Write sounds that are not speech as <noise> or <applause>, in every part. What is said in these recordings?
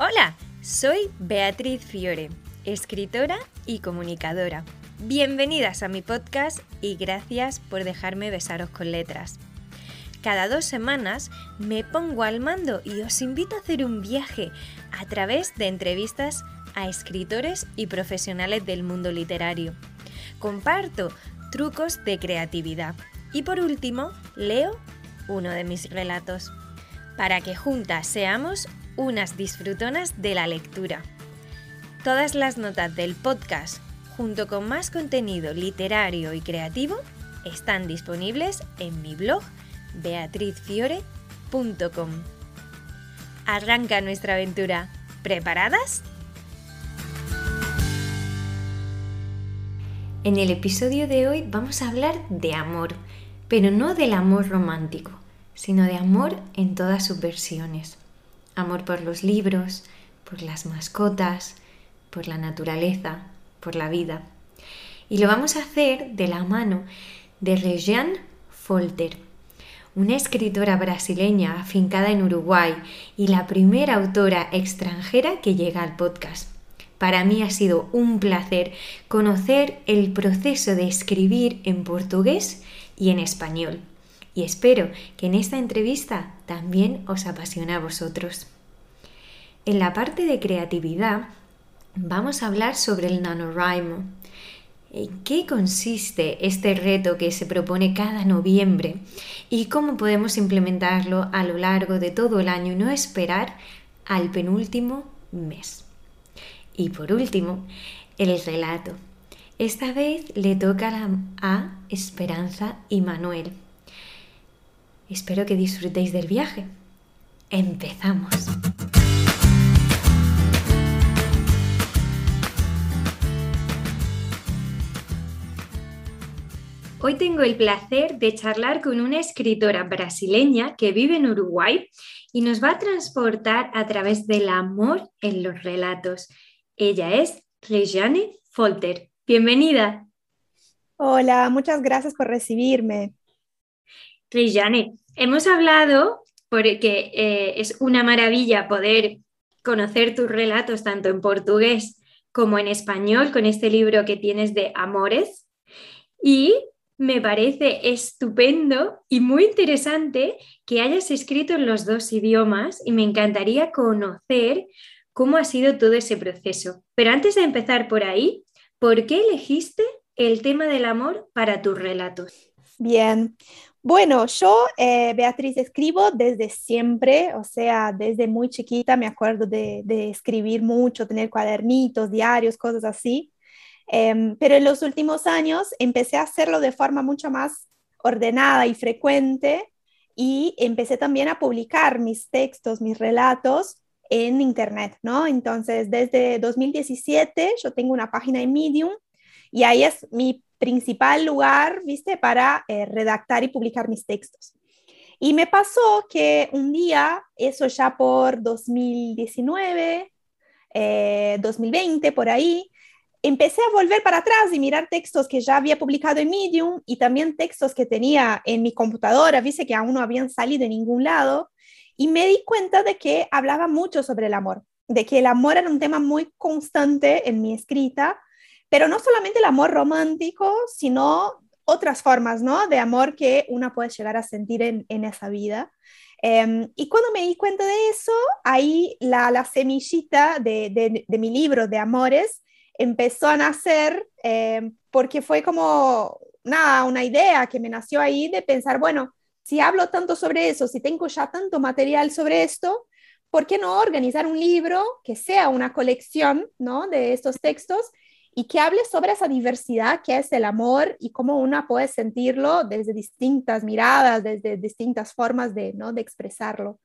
Hola, soy Beatriz Fiore, escritora y comunicadora. Bienvenidas a mi podcast y gracias por dejarme besaros con letras. Cada dos semanas me pongo al mando y os invito a hacer un viaje a través de entrevistas a escritores y profesionales del mundo literario. Comparto trucos de creatividad y por último leo uno de mis relatos para que juntas seamos unas disfrutonas de la lectura. Todas las notas del podcast, junto con más contenido literario y creativo, están disponibles en mi blog beatrizfiore.com. Arranca nuestra aventura. ¿Preparadas? En el episodio de hoy vamos a hablar de amor, pero no del amor romántico, sino de amor en todas sus versiones amor por los libros, por las mascotas, por la naturaleza, por la vida. Y lo vamos a hacer de la mano de Regiane Folter, una escritora brasileña afincada en Uruguay y la primera autora extranjera que llega al podcast. Para mí ha sido un placer conocer el proceso de escribir en portugués y en español y espero que en esta entrevista también os apasione a vosotros. En la parte de creatividad vamos a hablar sobre el NaNoWriMo. ¿En qué consiste este reto que se propone cada noviembre y cómo podemos implementarlo a lo largo de todo el año y no esperar al penúltimo mes? Y por último, el relato. Esta vez le toca a Esperanza y Manuel. Espero que disfrutéis del viaje. Empezamos. Hoy tengo el placer de charlar con una escritora brasileña que vive en Uruguay y nos va a transportar a través del amor en los relatos. Ella es Regiane Folter. Bienvenida. Hola, muchas gracias por recibirme. Regiane, hemos hablado porque eh, es una maravilla poder conocer tus relatos tanto en portugués como en español con este libro que tienes de Amores. Y me parece estupendo y muy interesante que hayas escrito en los dos idiomas y me encantaría conocer cómo ha sido todo ese proceso. Pero antes de empezar por ahí, ¿por qué elegiste el tema del amor para tus relatos? Bien, bueno, yo, eh, Beatriz, escribo desde siempre, o sea, desde muy chiquita me acuerdo de, escribir mucho, tener cuadernitos, diarios, cosas así. Em, pero en los últimos años empecé a hacerlo de forma mucho más ordenada y frecuente y empecé también a publicar mis textos, mis relatos en Internet, ¿no? Entonces, desde 2017 yo tengo una página en Medium y ahí es mi principal lugar, ¿viste?, para eh, redactar y publicar mis textos. Y me pasó que un día, eso ya por 2019, 2020, eh, por ahí, empecé a volver para atrás y mirar textos que ya había publicado en Medium y también textos que tenía en mi computadora, viste que aún no habían salido de ningún lado, y me di cuenta de que hablaba mucho sobre el amor, de que el amor era un tema muy constante en mi escrita pero no solamente el amor romántico, sino otras formas, ¿no? De amor que una puede llegar a sentir en, esa vida. Em, y cuando me di cuenta de eso, ahí la, semillita de, mi libro de amores empezó a nacer em, porque fue como nada, una idea que me nació ahí de pensar, bueno, si hablo tanto sobre eso, si tengo ya tanto material sobre esto, ¿por qué no organizar un libro que sea una colección ¿no? de estos textos y que hable sobre esa diversidad que es el amor y cómo una puede sentirlo desde distintas miradas, desde distintas formas de, ¿no? de expresarlo.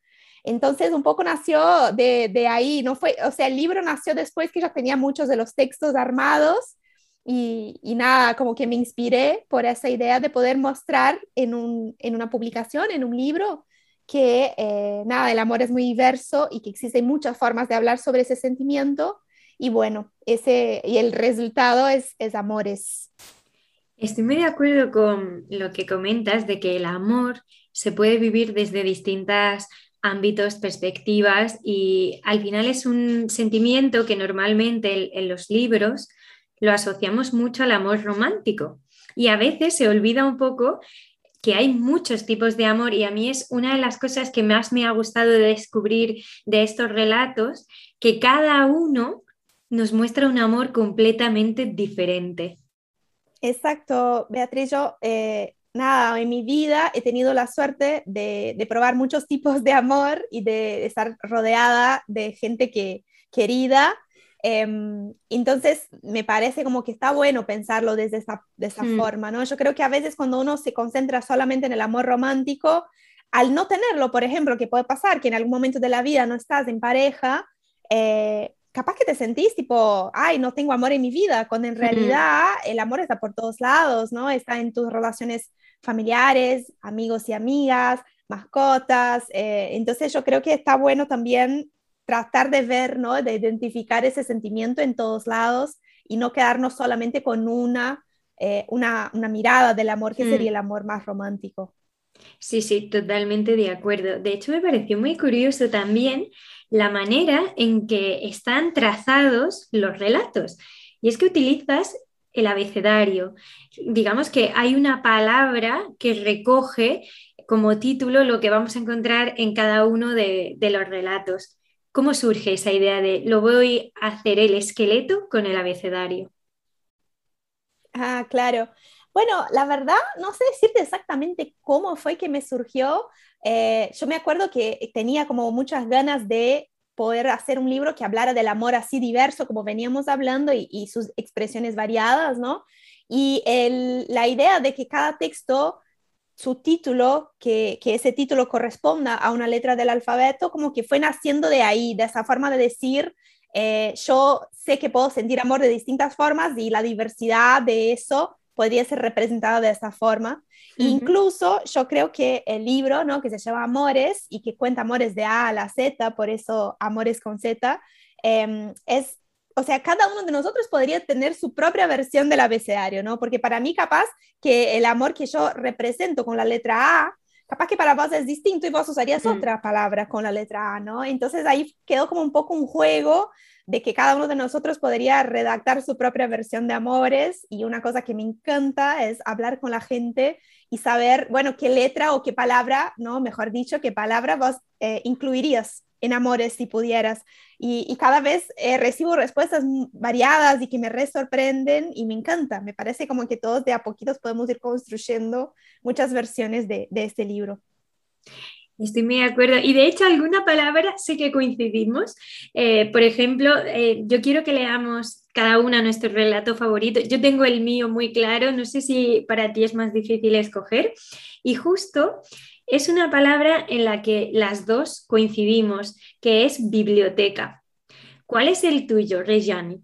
Entonces, un poco nació de, de, ahí, no fue, o sea, el libro nació después que ya tenía muchos de los textos armados y, y nada, como que me inspiré por esa idea de poder mostrar en, un, en una publicación, en un libro, que eh, nada, el amor es muy diverso y que existen muchas formas de hablar sobre ese sentimiento y bueno, ese, y el resultado es, es amores. Estoy muy de acuerdo con lo que comentas de que el amor se puede vivir desde distintas ámbitos, perspectivas y al final es un sentimiento que normalmente en los libros lo asociamos mucho al amor romántico y a veces se olvida un poco que hay muchos tipos de amor y a mí es una de las cosas que más me ha gustado de descubrir de estos relatos, que cada uno nos muestra un amor completamente diferente. Exacto, Beatriz, yo eh, nada, en mi vida he tenido la suerte de, de, probar muchos tipos de amor y de estar rodeada de gente que, querida Em, entonces, me parece como que está bueno pensarlo desde esa, de esa mm. forma, ¿no? Yo creo que a veces cuando uno se concentra solamente en el amor romántico, al no tenerlo, por ejemplo, que puede pasar que en algún momento de la vida no estás en pareja, eh, capaz que te sentís tipo, ay, no tengo amor en mi vida, cuando en realidad el amor está por todos lados, ¿no? Está en tus relaciones familiares, amigos y amigas, mascotas. Eh, entonces yo creo que está bueno también tratar de ver, ¿no? De identificar ese sentimiento en todos lados y no quedarnos solamente con una, eh, una, una, mirada del amor que sería mm. el amor más romántico. Sí, sí, totalmente de acuerdo. De hecho, me pareció muy curioso también la manera en que están trazados los relatos. Y es que utilizas el abecedario. Digamos que hay una palabra que recoge como título lo que vamos a encontrar en cada uno de, de los relatos. ¿Cómo surge esa idea de lo voy a hacer el esqueleto con el abecedario? Ah, claro. Bueno, la verdad, no sé decirte exactamente cómo fue que me surgió. Eh, yo me acuerdo que tenía como muchas ganas de poder hacer un libro que hablara del amor así diverso como veníamos hablando y, sus expresiones variadas, ¿no? Y la idea de que cada texto su título, que, ese título corresponda a una letra del alfabeto, como que fue naciendo de ahí, de esa forma de decir, eh, yo sé que puedo sentir amor de distintas formas y la diversidad de eso podría ser representada de esa forma. Incluso yo creo que el libro, ¿no? que se llama Amores y que cuenta amores de A a la Z, por eso Amores con Z, em, es o sea, cada uno de nosotros podría tener su propia versión del abecedario, ¿no? Porque para mí capaz que el amor que yo represento con la letra A, capaz que para vos es distinto y vos usarías mm. otra palabra con la letra A, ¿no? Entonces ahí quedó como un poco un juego de que cada uno de nosotros podría redactar su propia versión de amores y una cosa que me encanta es hablar con la gente y saber, bueno, qué letra o qué palabra, ¿no? Mejor dicho, qué palabra vos eh, incluirías en amores si pudieras. Y, cada vez eh, recibo respuestas variadas y que me re sorprenden y me encanta. Me parece como que todos de a poquitos podemos ir construyendo muchas versiones de, este libro. Estoy muy de acuerdo. Y de hecho, alguna palabra sé que coincidimos. Eh, por ejemplo, eh, yo quiero que leamos cada una nuestro relato favorito. Yo tengo el mío muy claro. No sé si para ti es más difícil escoger. Y justo es una palabra en la que las dos coincidimos, que es biblioteca. ¿Cuál es el tuyo, Rejani?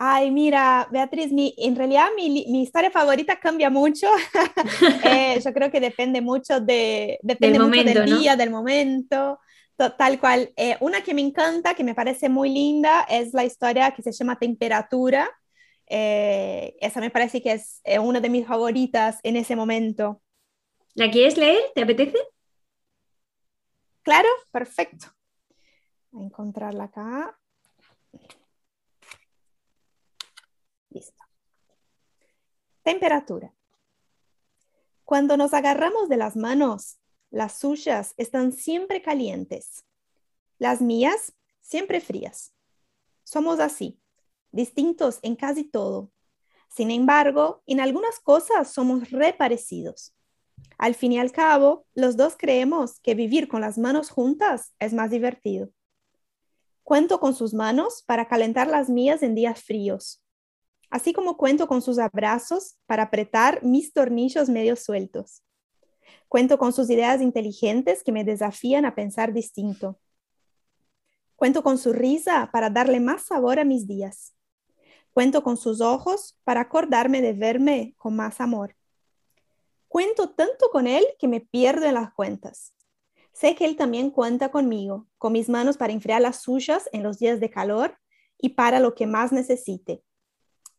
Ay, mira, Beatriz, en realidad mi, historia favorita cambia mucho. <laughs> Eh, yo creo que depende mucho de, depende del, mucho del día, del momento, tal cual. Eh, una que me encanta, que me parece muy linda, es la historia que se llama Temperatura. Eh, esa me parece que es una de mis favoritas en ese momento. ¿La quieres leer? ¿Te apetece? Claro, perfecto. Voy a encontrarla acá. Listo. Temperatura. Cuando nos agarramos de las manos, las suyas están siempre calientes. Las mías siempre frías. Somos así, distintos en casi todo. Sin embargo, en algunas cosas somos reparecidos. Al fin y al cabo, los dos creemos que vivir con las manos juntas es más divertido. Cuento con sus manos para calentar las mías en días fríos, así como cuento con sus abrazos para apretar mis tornillos medio sueltos. Cuento con sus ideas inteligentes que me desafían a pensar distinto. Cuento con su risa para darle más sabor a mis días. Cuento con sus ojos para acordarme de verme con más amor. Cuento tanto con él que me pierdo en las cuentas. Sé que él también cuenta conmigo, con mis manos para enfriar las suyas en los días de calor y para lo que más necesite.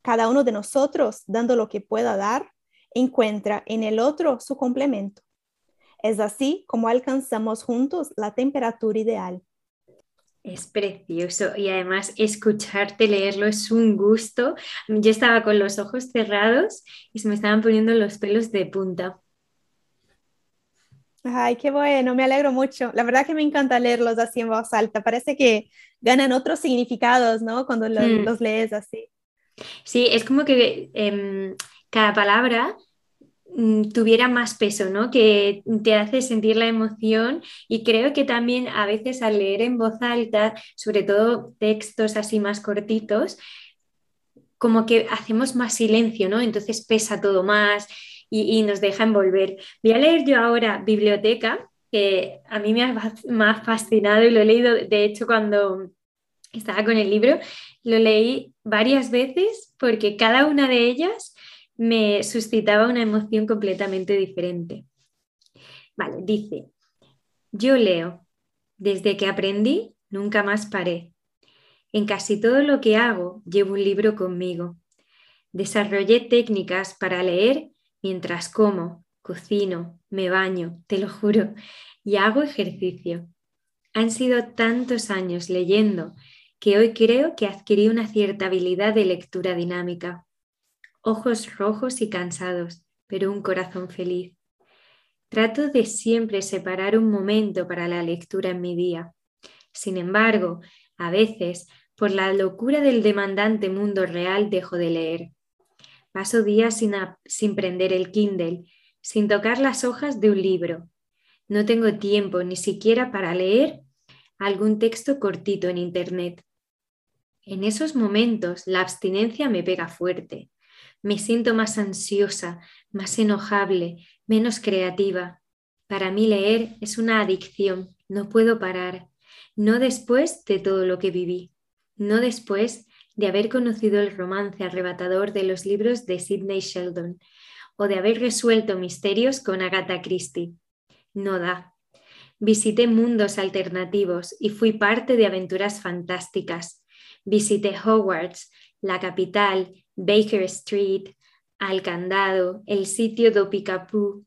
Cada uno de nosotros, dando lo que pueda dar, encuentra en el otro su complemento. Es así como alcanzamos juntos la temperatura ideal. Es precioso y además escucharte leerlo es un gusto. Yo estaba con los ojos cerrados y se me estaban poniendo los pelos de punta. Ay, qué bueno, me alegro mucho. La verdad que me encanta leerlos así en voz alta. Parece que ganan otros significados, ¿no? Cuando mm. los lees así. Sí, es como que em, cada palabra tuviera más peso, ¿no? Que te hace sentir la emoción y creo que también a veces al leer en voz alta, sobre todo textos así más cortitos, como que hacemos más silencio, ¿no? Entonces pesa todo más y, nos deja envolver. Voy a leer yo ahora Biblioteca, que a mí me ha, me ha fascinado y lo he leído, de hecho, cuando estaba con el libro, lo leí varias veces porque cada una de ellas me suscitaba una emoción completamente diferente. Vale, dice, yo leo, desde que aprendí, nunca más paré. En casi todo lo que hago llevo un libro conmigo. Desarrollé técnicas para leer mientras como, cocino, me baño, te lo juro, y hago ejercicio. Han sido tantos años leyendo que hoy creo que adquirí una cierta habilidad de lectura dinámica. Ojos rojos y cansados, pero un corazón feliz. Trato de siempre separar un momento para la lectura en mi día. Sin embargo, a veces, por la locura del demandante mundo real, dejo de leer. Paso días sin, sin prender el Kindle, sin tocar las hojas de un libro. No tengo tiempo ni siquiera para leer algún texto cortito en Internet. En esos momentos la abstinencia me pega fuerte. Me siento más ansiosa, más enojable, menos creativa. Para mí leer es una adicción, no puedo parar. No después de todo lo que viví, no después de haber conocido el romance arrebatador de los libros de Sidney Sheldon o de haber resuelto misterios con Agatha Christie. No da. Visité mundos alternativos y fui parte de aventuras fantásticas, Visité Hogwarts, la capital, Baker Street, Alcandado, el sitio do Picapú,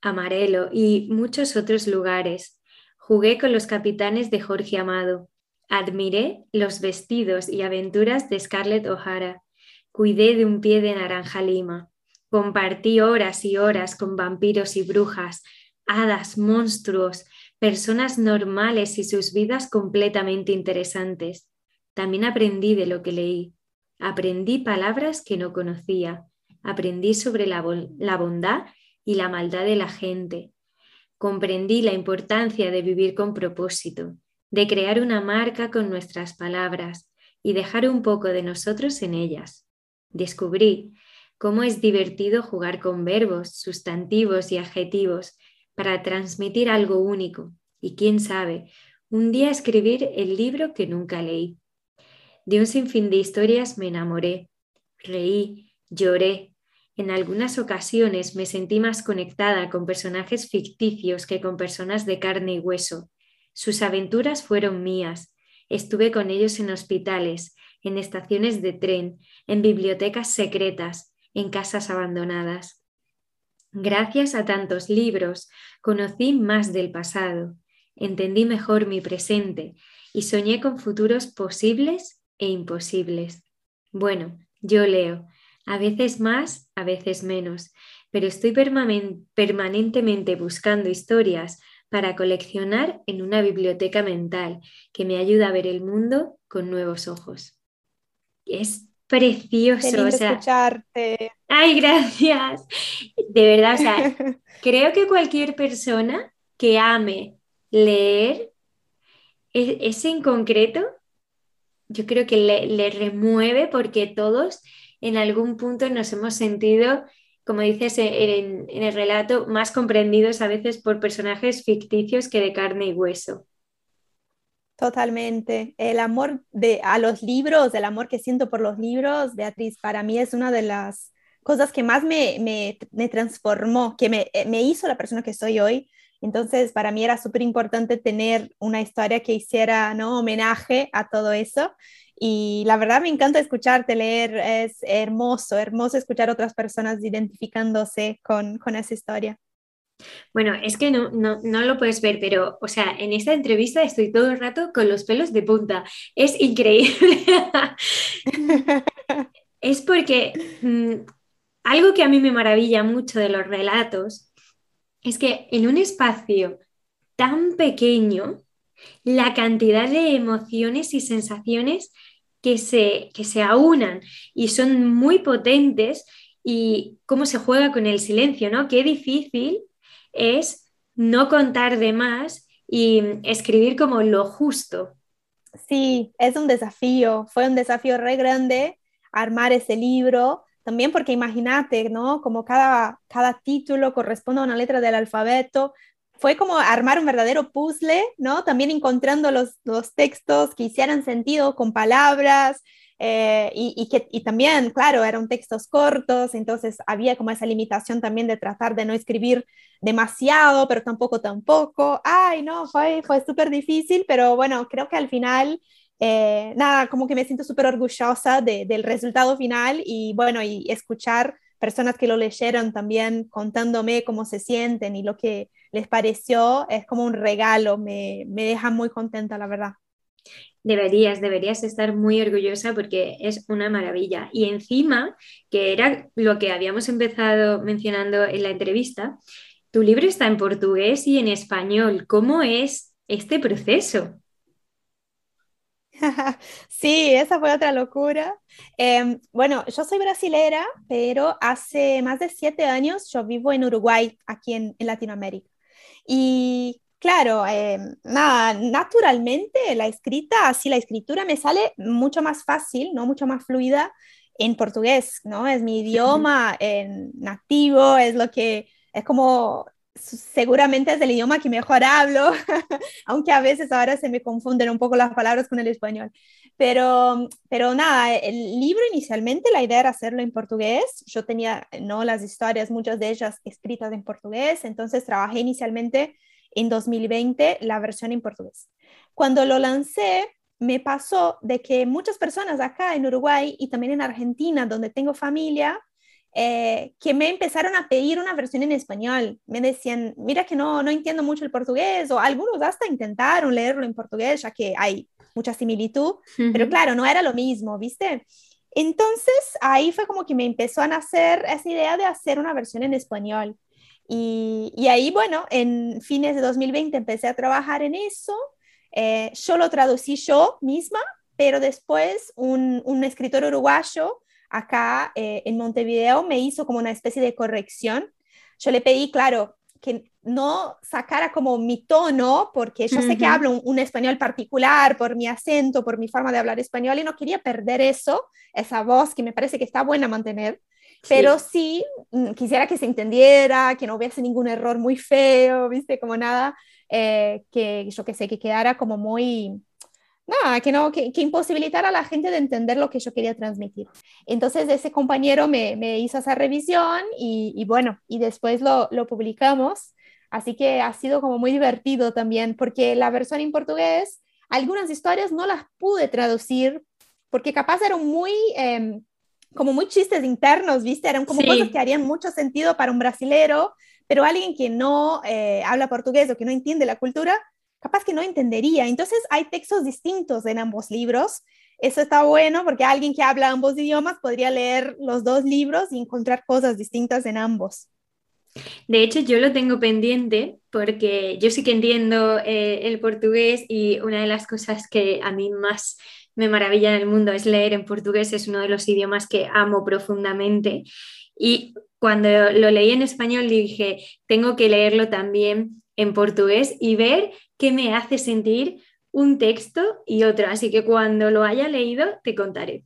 Amarelo y muchos otros lugares. Jugué con los capitanes de Jorge Amado. Admiré los vestidos y aventuras de Scarlett O'Hara. Cuidé de un pie de naranja lima. Compartí horas y horas con vampiros y brujas, hadas, monstruos, personas normales y sus vidas completamente interesantes. También aprendí de lo que leí. Aprendí palabras que no conocía. Aprendí sobre la, bondad y la maldad de la gente. Comprendí la importancia de vivir con propósito, de crear una marca con nuestras palabras y dejar un poco de nosotros en ellas. Descubrí cómo es divertido jugar con verbos, sustantivos y adjetivos para transmitir algo único y, quién sabe, un día escribir el libro que nunca leí. De un sinfín de historias me enamoré, reí, lloré. En algunas ocasiones me sentí más conectada con personajes ficticios que con personas de carne y hueso. Sus aventuras fueron mías. Estuve con ellos en hospitales, en estaciones de tren, en bibliotecas secretas, en casas abandonadas. Gracias a tantos libros conocí más del pasado, entendí mejor mi presente y soñé con futuros posibles e imposibles. Bueno, yo leo, a veces más, a veces menos, pero estoy permanentemente buscando historias para coleccionar en una biblioteca mental que me ayuda a ver el mundo con nuevos ojos. Es precioso. escucharte. Ay, gracias. De verdad, o sea, <laughs> creo que cualquier persona que ame leer, e-, ese en concreto, yo creo que le, remueve porque todos en algún punto nos hemos sentido, como dices en, en, el relato, más comprendidos a veces por personajes ficticios que de carne y hueso. Totalmente. El amor de, a los libros, el amor que siento por los libros, Beatriz, para mí es una de las cosas que más me, me, me transformó, que me, me, hizo la persona que soy hoy. Entonces, para mí era súper importante tener una historia que hiciera ¿no? homenaje a todo eso. Y la verdad me encanta escucharte leer, es hermoso, hermoso escuchar otras personas identificándose con, con esa historia. Bueno, es que no, no, no, lo puedes ver, pero, o sea, en esta entrevista estoy todo el rato con los pelos de punta. Es increíble. <laughs> es porque mm, algo que a mí me maravilla mucho de los relatos es que en un espacio tan pequeño, la cantidad de emociones y sensaciones que se, que se aunan y son muy potentes y cómo se juega con el silencio, ¿no? Qué difícil es no contar de más y escribir como lo justo. Sí, es un desafío, fue un desafío re grande armar ese libro, también porque imagínate, ¿no? Como cada, cada título corresponde a una letra del alfabeto, fue como armar un verdadero puzzle, ¿no? También encontrando los, los textos que hicieran sentido con palabras, eh, y, que, y también, claro, eran textos cortos, entonces había como esa limitación también de tratar de no escribir demasiado, pero tampoco tampoco. Ay, no, fue, fue súper difícil, pero bueno, creo que al final, eh, nada, como que me siento súper orgullosa de, del resultado final y bueno, y escuchar personas que lo leyeron también contándome cómo se sienten y lo que les pareció es como un regalo, me, me deja muy contenta, la verdad. Deberías, deberías estar muy orgullosa porque es una maravilla. Y encima, que era lo que habíamos empezado mencionando en la entrevista, tu libro está en portugués y en español. ¿Cómo es este proceso? <laughs> Sí, esa fue otra locura. Em, bueno, yo soy brasilera, pero hace más de siete años yo vivo en Uruguay, aquí en, en Latinoamérica. Y Claro, eh, nada, naturalmente la escrita, así la escritura me sale mucho más fácil, ¿no? Mucho más fluida en portugués, ¿no? Es mi idioma en nativo, es lo que, es como, seguramente es el idioma que mejor hablo, <laughs> aunque a veces ahora se me confunden un poco las palabras con el español. Pero, pero nada, el libro inicialmente la idea era hacerlo en portugués. Yo tenía, ¿no? Las historias, muchas de ellas escritas en portugués, entonces trabajé inicialmente en 2020 la versión en portugués. Cuando lo lancé, me pasó de que muchas personas acá en Uruguay y también en Argentina, donde tengo familia, eh, que me empezaron a pedir una versión en español. Me decían, mira que no, no entiendo mucho el portugués, o algunos hasta intentaron leerlo en portugués, ya que hay mucha similitud, pero claro, no era lo mismo, ¿viste? Entonces ahí fue como que me empezó a nacer esa idea de hacer una versión en español. Y, ahí, bueno, en fines de 2020 empecé a trabajar en eso. Eh, yo lo traducí yo misma, pero después un, un escritor uruguayo acá eh, en Montevideo me hizo como una especie de corrección. Yo le pedí, claro, que no sacara como mi tono, porque yo sé que hablo un, un, español particular por mi acento, por mi forma de hablar español, y no quería perder eso, esa voz que me parece que está buena mantener pero sí. Mm, quisiera que se entendiera, que no hubiese ningún error muy feo, ¿viste? Como nada, eh, que yo que sé, que quedara como muy, nada, que no, que, que, imposibilitara a la gente de entender lo que yo quería transmitir. Entonces ese compañero me, me hizo esa revisión y, y, bueno, y después lo, lo, publicamos. Así que ha sido como muy divertido también, porque la versión en portugués, algunas historias no las pude traducir porque capaz eran muy... Eh, como muy chistes internos, ¿viste? Eran como cosas que harían mucho sentido para un brasilero, pero alguien que no eh, habla portugués o que no entiende la cultura, capaz que no entendería. Entonces hay textos distintos en ambos libros. Eso está bueno porque alguien que habla ambos idiomas podría leer los dos libros y encontrar cosas distintas en ambos. De hecho, yo lo tengo pendiente porque yo sí que entiendo eh, el portugués y una de las cosas que a mí más me maravilla en el mundo es leer en portugués, es uno de los idiomas que amo profundamente. Y cuando lo leí en español dije, tengo que leerlo también en portugués y ver qué me hace sentir un texto y otro. Así que cuando lo haya leído, te contaré.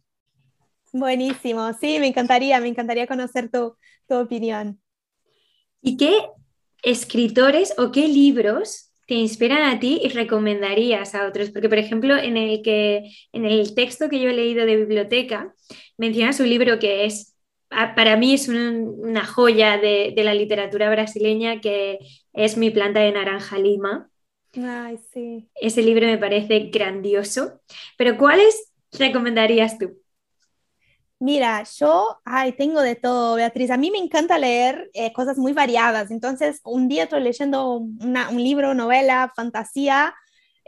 Buenísimo, sí, me encantaría, me encantaría conocer tu, tu opinión. ¿Y qué escritores o qué libros te inspiran a ti y recomendarías a otros? Porque, por ejemplo, en el, que, en el texto que yo he leído de biblioteca, mencionas un libro que es, para mí es una joya de, la literatura brasileña, que es Mi planta de naranja lima. Ay, sí. Ese libro me parece grandioso. Pero ¿cuáles recomendarías tú? Mira, yo, ay, tengo de todo, Beatriz. A mí me encanta leer eh, cosas muy variadas. Entonces, un día estoy leyendo un libro, novela, fantasía,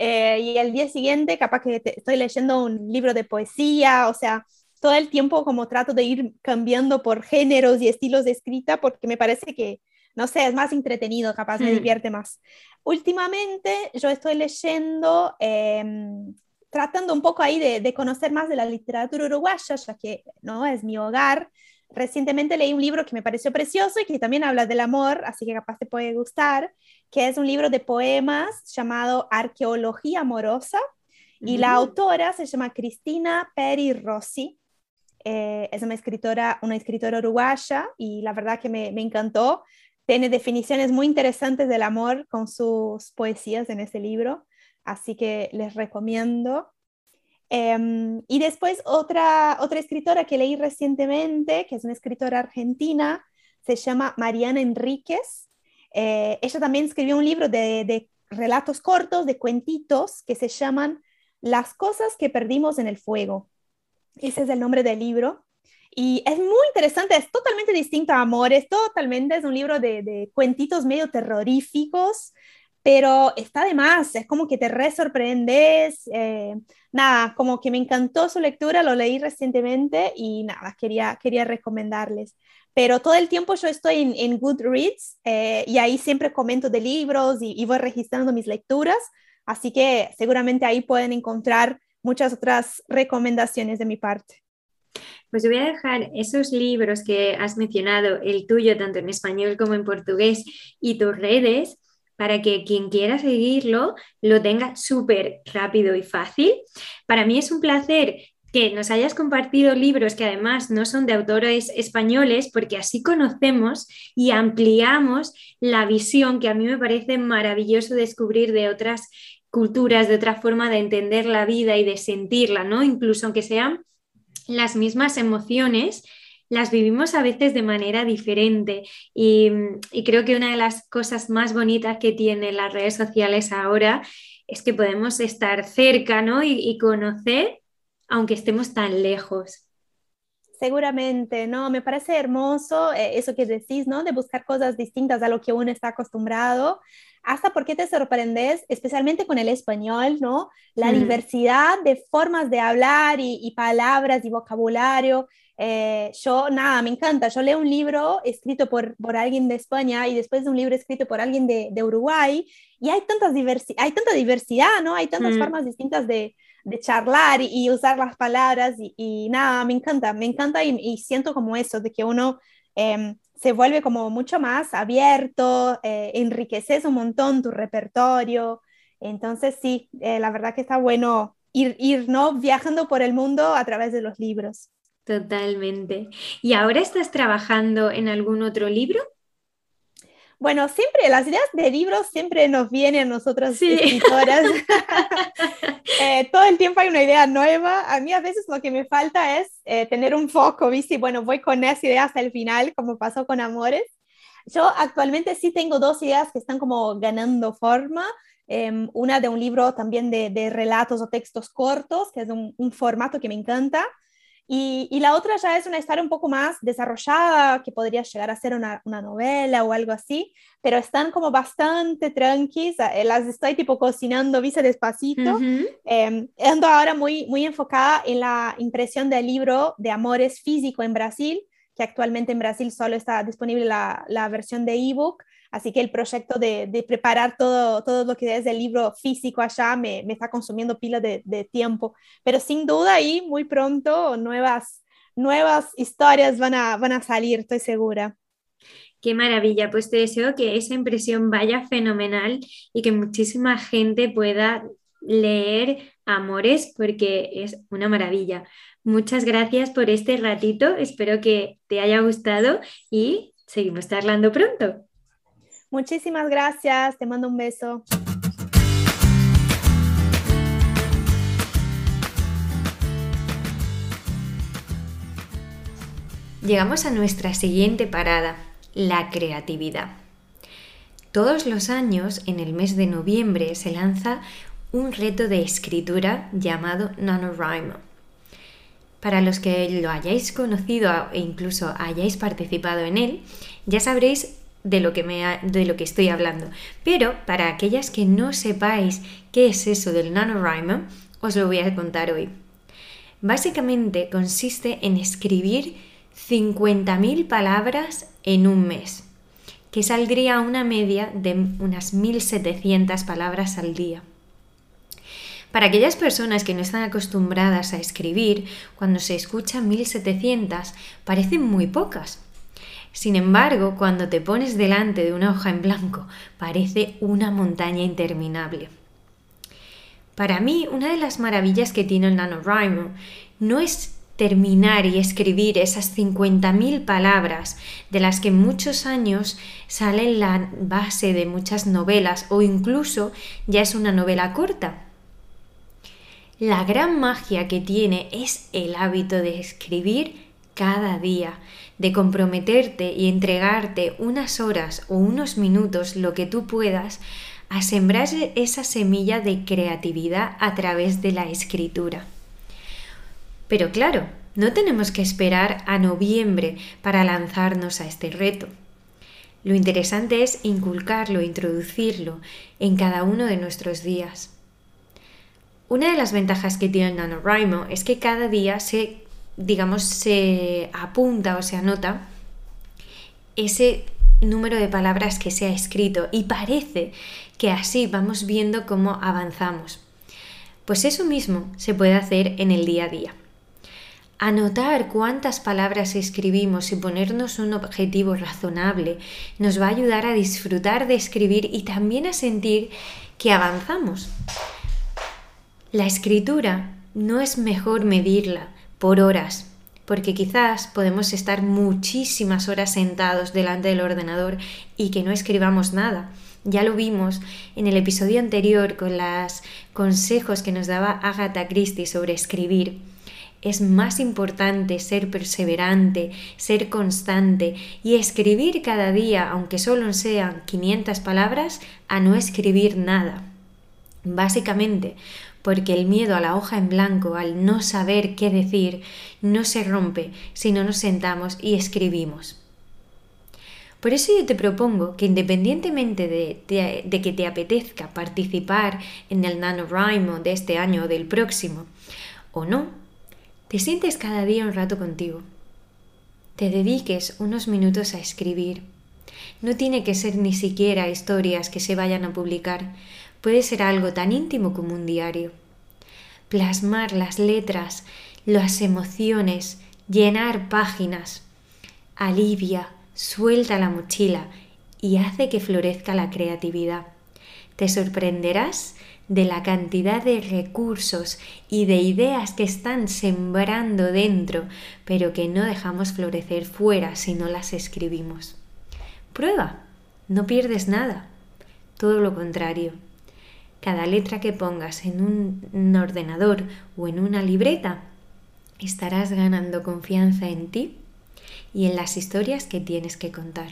eh, y el día siguiente capaz que estoy leyendo un libro de poesía, o sea, todo el tiempo como trato de ir cambiando por géneros y estilos de escrita porque me parece que, no sé, es más entretenido, capaz me mm. divierte más. Últimamente yo estoy leyendo em, tratando un poco ahí de, conocer más de la literatura uruguaya, ya que no es mi hogar. Recientemente leí un libro que me pareció precioso y que también habla del amor, así que capaz te puede gustar, que es un libro de poemas llamado Arqueología Amorosa. Y la autora se llama Cristina Peri Rossi. Eh, es una escritora, una escritora uruguaya y la verdad que me, me encantó. Tiene definiciones muy interesantes del amor con sus poesías en ese libro así que les recomiendo. Em, y después otra, otra escritora que leí recientemente, que es una escritora argentina, se llama Mariana Enríquez. Eh, ella también escribió un libro de, de, relatos cortos, de cuentitos, que se llaman Las cosas que perdimos en el fuego. Ese es el nombre del libro. Y es muy interesante, es totalmente distinto a Amores, totalmente, es un libro de, de cuentitos medio terroríficos, pero está de más, es como que te re sorprendes. Eh, nada, como que me encantó su lectura, lo leí recientemente y nada, quería, quería recomendarles. Pero todo el tiempo yo estoy en, en Goodreads eh, y ahí siempre comento de libros y, voy registrando mis lecturas, así que seguramente ahí pueden encontrar muchas otras recomendaciones de mi parte. Pues voy a dejar esos libros que has mencionado, el tuyo tanto en español como en portugués y tus redes, para que quien quiera seguirlo lo tenga súper rápido y fácil. Para mí es un placer que nos hayas compartido libros que además no son de autores españoles, porque así conocemos y ampliamos la visión que a mí me parece maravilloso descubrir de otras culturas, de otra forma de entender la vida y de sentirla, ¿no? Incluso aunque sean las mismas emociones, las vivimos a veces de manera diferente y, creo que una de las cosas más bonitas que tienen las redes sociales ahora es que podemos estar cerca y, conocer aunque estemos tan lejos. Seguramente, no, me parece hermoso eh, eso que decís, ¿no? De buscar cosas distintas a lo que uno está acostumbrado, hasta porque te sorprendes, especialmente con el español, ¿no? La mm. diversidad de formas de hablar y, y palabras y vocabulario eh, yo, nada, me encanta. Yo leo un libro escrito por, por alguien de España y después de un libro escrito por alguien de, de Uruguay y hay, tantas diversi hay tanta diversidad, ¿no? Hay tantas mm. formas distintas de, de charlar y, usar las palabras y, nada, me encanta, me encanta y, siento como eso, de que uno em, se vuelve como mucho más abierto, eh, enriqueces un montón tu repertorio. Entonces, sí, eh, la verdad que está bueno ir, ir, ¿no? Viajando por el mundo a través de los libros. Totalmente. ¿Y ahora estás trabajando en algún otro libro? Bueno, siempre las ideas de libros siempre nos vienen a nosotras escritoras. <laughs> Eh, todo el tiempo hay una idea nueva. A mí a veces lo que me falta es eh, tener un foco, ¿viste? bueno, voy con esa idea hasta el final, como pasó con Amores. Yo actualmente sí tengo dos ideas que están como ganando forma. Em, una de un libro también de, de, relatos o textos cortos, que es un, un formato que me encanta. Y, la otra ya es una historia un poco más desarrollada, que podría llegar a ser una, una novela o algo así, pero están como bastante tranquis, eh, las estoy tipo cocinando, visa despacito. Em, ando ahora muy, muy enfocada en la impresión del libro de Amores Físico en Brasil, que actualmente en Brasil solo está disponible la, la versión de ebook, Así que el proyecto de, preparar todo, todo lo que es el libro físico allá me, me está consumiendo pila de, de, tiempo. Pero sin duda ahí muy pronto nuevas, nuevas historias van a, van a salir, estoy segura. Qué maravilla, pues te deseo que esa impresión vaya fenomenal y que muchísima gente pueda leer Amores porque es una maravilla. Muchas gracias por este ratito, espero que te haya gustado y seguimos charlando pronto. Muchísimas gracias, te mando un beso. Llegamos a nuestra siguiente parada, la creatividad. Todos los años, en el mes de noviembre, se lanza un reto de escritura llamado NaNoWriMo. para los que lo hayáis conocido e incluso hayáis participado en él, ya sabréis de lo que, me de lo que estoy hablando. Pero para aquellas que no sepáis qué es eso del NaNoWriMo, os lo voy a contar hoy. Básicamente consiste en escribir 50.000 palabras en un mes, que saldría una media de unas 1.700 palabras al día. Para aquellas personas que no están acostumbradas a escribir, cuando se escucha 1700 parecen muy pocas. Sin embargo, cuando te pones delante de una hoja en blanco, parece una montaña interminable. Para mí, una de las maravillas que tiene el NaNoWriMo no es terminar y escribir esas 50.000 palabras de las que muchos años salen la base de muchas novelas o incluso ya es una novela corta. La gran magia que tiene es el hábito de escribir cada día, de comprometerte y entregarte unas horas o unos minutos, lo que tú puedas, a sembrar esa semilla de creatividad a través de la escritura. Pero claro, no tenemos que esperar a noviembre para lanzarnos a este reto. Lo interesante es inculcarlo, introducirlo en cada uno de nuestros días. Una de las ventajas que tiene el NaNoWriMo es que cada día se, digamos, se apunta o se anota ese número de palabras que se ha escrito y parece que así vamos viendo cómo avanzamos. Pues eso mismo se puede hacer en el día a día. Anotar cuántas palabras escribimos y ponernos un objetivo razonable nos va a ayudar a disfrutar de escribir y también a sentir que avanzamos. La escritura no es mejor medirla por horas, porque quizás podemos estar muchísimas horas sentados delante del ordenador y que no escribamos nada. Ya lo vimos en el episodio anterior con los consejos que nos daba Agatha Christie sobre escribir. Es más importante ser perseverante, ser constante y escribir cada día, aunque solo sean 500 palabras, a no escribir nada. Básicamente, porque el miedo a la hoja en blanco, al no saber qué decir, no se rompe si no nos sentamos y escribimos. Por eso yo te propongo que independientemente de, que te apetezca participar en el NaNoWriMo de este año o del próximo, o no, te sientes cada día un rato contigo. Te dediques unos minutos a escribir. No tiene que ser ni siquiera historias que se vayan a publicar, puede ser algo tan íntimo como un diario. Plasmar las letras, las emociones, llenar páginas, alivia, suelta la mochila y hace que florezca la creatividad. Te sorprenderás de la cantidad de recursos y de ideas que están sembrando dentro, pero que no dejamos florecer fuera si no las escribimos. Prueba, no pierdes nada, todo lo contrario cada letra que pongas en un ordenador o en una libreta, estarás ganando confianza en ti y en las historias que tienes que contar.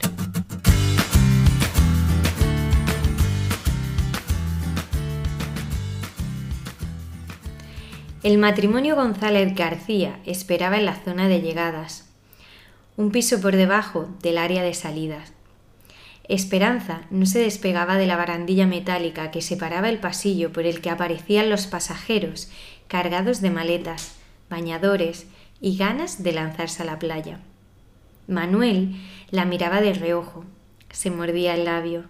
El matrimonio González García esperaba en la zona de llegadas, un piso por debajo del área de salidas. Esperanza no se despegaba de la barandilla metálica que separaba el pasillo por el que aparecían los pasajeros cargados de maletas, bañadores y ganas de lanzarse a la playa. Manuel la miraba de reojo, se mordía el labio.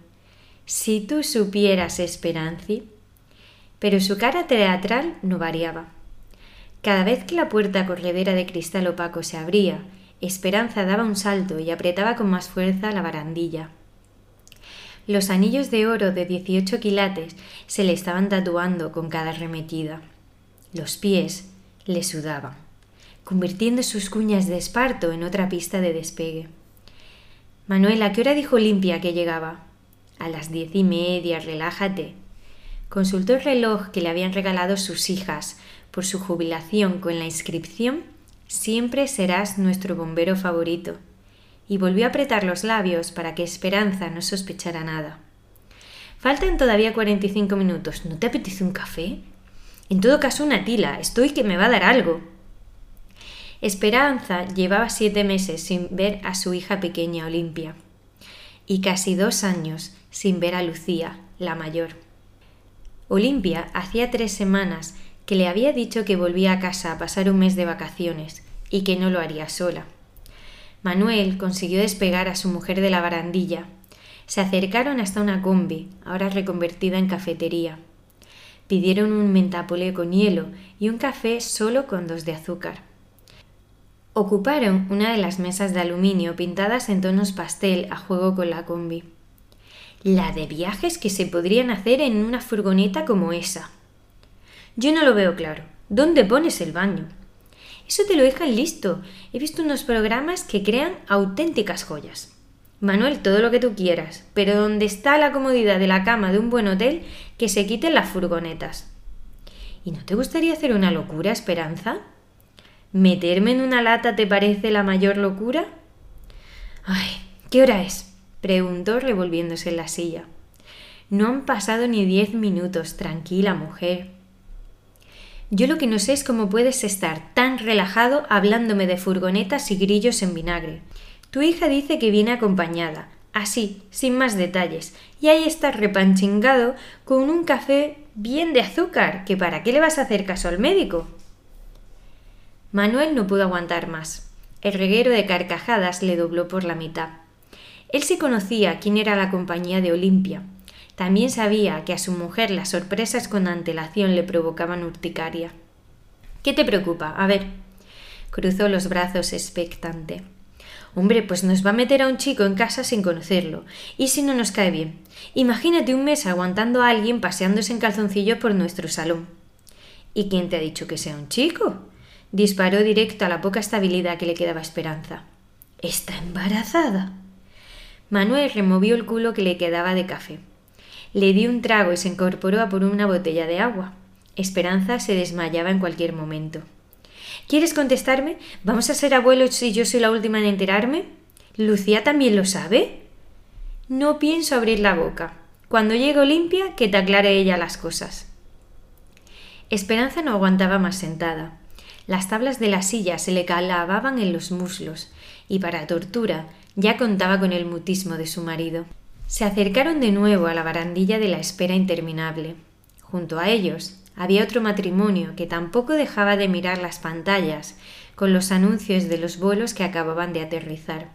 Si tú supieras, Esperanzi. Pero su cara teatral no variaba. Cada vez que la puerta corredera de cristal opaco se abría, Esperanza daba un salto y apretaba con más fuerza la barandilla. Los anillos de oro de 18 quilates se le estaban tatuando con cada arremetida. Los pies le sudaban, convirtiendo sus cuñas de esparto en otra pista de despegue. Manuela, ¿a qué hora dijo Limpia que llegaba? A las diez y media, relájate. Consultó el reloj que le habían regalado sus hijas por su jubilación con la inscripción Siempre serás nuestro bombero favorito y volvió a apretar los labios para que Esperanza no sospechara nada. Faltan todavía 45 minutos. ¿No te apetece un café? En todo caso, una tila. Estoy que me va a dar algo. Esperanza llevaba siete meses sin ver a su hija pequeña Olimpia y casi dos años sin ver a Lucía, la mayor. Olimpia hacía tres semanas que le había dicho que volvía a casa a pasar un mes de vacaciones y que no lo haría sola. Manuel consiguió despegar a su mujer de la barandilla. Se acercaron hasta una combi, ahora reconvertida en cafetería. Pidieron un mentapolé con hielo y un café solo con dos de azúcar. Ocuparon una de las mesas de aluminio pintadas en tonos pastel a juego con la combi. La de viajes que se podrían hacer en una furgoneta como esa. Yo no lo veo claro. ¿Dónde pones el baño? Eso te lo dejan listo. He visto unos programas que crean auténticas joyas. Manuel, todo lo que tú quieras, pero donde está la comodidad de la cama de un buen hotel, que se quiten las furgonetas. ¿Y no te gustaría hacer una locura, Esperanza? ¿Meterme en una lata te parece la mayor locura? Ay, ¿qué hora es? preguntó revolviéndose en la silla. No han pasado ni diez minutos, tranquila mujer. Yo lo que no sé es cómo puedes estar tan relajado hablándome de furgonetas y grillos en vinagre. Tu hija dice que viene acompañada, así, sin más detalles, y ahí estás repanchingado con un café bien de azúcar, que para qué le vas a hacer caso al médico. Manuel no pudo aguantar más. El reguero de carcajadas le dobló por la mitad. Él sí conocía quién era la compañía de Olimpia. También sabía que a su mujer las sorpresas con antelación le provocaban urticaria. ¿Qué te preocupa? A ver. Cruzó los brazos expectante. Hombre, pues nos va a meter a un chico en casa sin conocerlo. ¿Y si no nos cae bien? Imagínate un mes aguantando a alguien paseándose en calzoncillos por nuestro salón. ¿Y quién te ha dicho que sea un chico? Disparó directo a la poca estabilidad que le quedaba esperanza. ¿Está embarazada? Manuel removió el culo que le quedaba de café. Le dio un trago y se incorporó a por una botella de agua. Esperanza se desmayaba en cualquier momento. ¿Quieres contestarme? ¿Vamos a ser abuelos si yo soy la última en enterarme? ¿Lucía también lo sabe? No pienso abrir la boca. Cuando llegue Olimpia, que te aclare ella las cosas. Esperanza no aguantaba más sentada. Las tablas de la silla se le calababan en los muslos, y para tortura ya contaba con el mutismo de su marido. Se acercaron de nuevo a la barandilla de la espera interminable. Junto a ellos había otro matrimonio que tampoco dejaba de mirar las pantallas con los anuncios de los vuelos que acababan de aterrizar.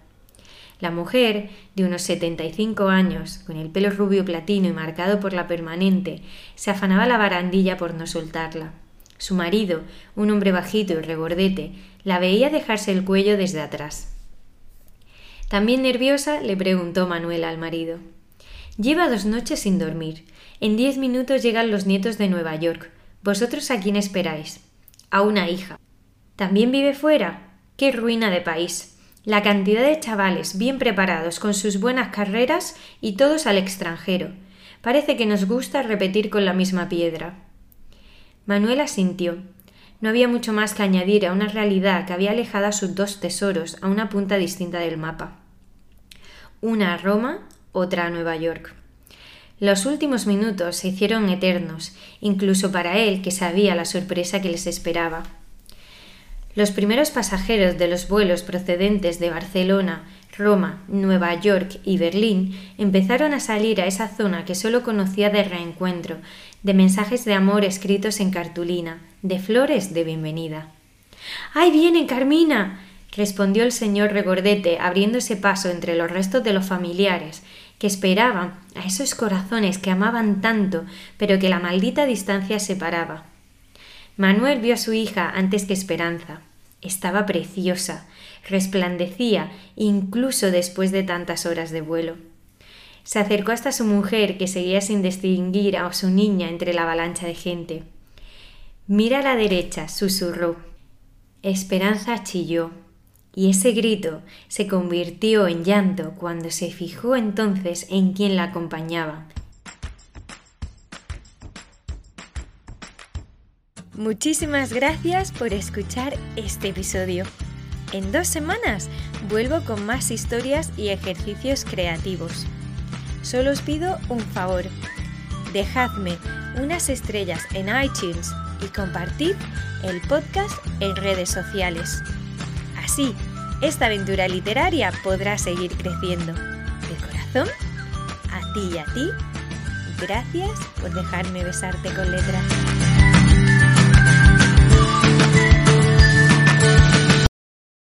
La mujer, de unos setenta y cinco años, con el pelo rubio platino y marcado por la permanente, se afanaba la barandilla por no soltarla. Su marido, un hombre bajito y regordete, la veía dejarse el cuello desde atrás. También nerviosa, le preguntó Manuel al marido. Lleva dos noches sin dormir. En diez minutos llegan los nietos de Nueva York. ¿Vosotros a quién esperáis? A una hija. ¿También vive fuera? ¡Qué ruina de país! La cantidad de chavales bien preparados con sus buenas carreras y todos al extranjero. Parece que nos gusta repetir con la misma piedra. Manuela sintió. No había mucho más que añadir a una realidad que había alejado a sus dos tesoros a una punta distinta del mapa. Una a Roma, otra a Nueva York. Los últimos minutos se hicieron eternos, incluso para él que sabía la sorpresa que les esperaba. Los primeros pasajeros de los vuelos procedentes de Barcelona, Roma, Nueva York y Berlín empezaron a salir a esa zona que solo conocía de reencuentro, de mensajes de amor escritos en cartulina, de flores de bienvenida. ¡Ahí viene, Carmina! respondió el señor Regordete, abriéndose paso entre los restos de los familiares, que esperaban a esos corazones que amaban tanto, pero que la maldita distancia separaba. Manuel vio a su hija antes que Esperanza. Estaba preciosa, resplandecía incluso después de tantas horas de vuelo. Se acercó hasta su mujer, que seguía sin distinguir a su niña entre la avalancha de gente. Mira a la derecha, susurró. Esperanza chilló, y ese grito se convirtió en llanto cuando se fijó entonces en quien la acompañaba. Muchísimas gracias por escuchar este episodio. En dos semanas vuelvo con más historias y ejercicios creativos solo os pido un favor. Dejadme unas estrellas en iTunes y compartid el podcast en redes sociales. así esta aventura literaria podrá seguir creciendo. De corazón, a ti y a ti, gracias por dejarme besarte con letras.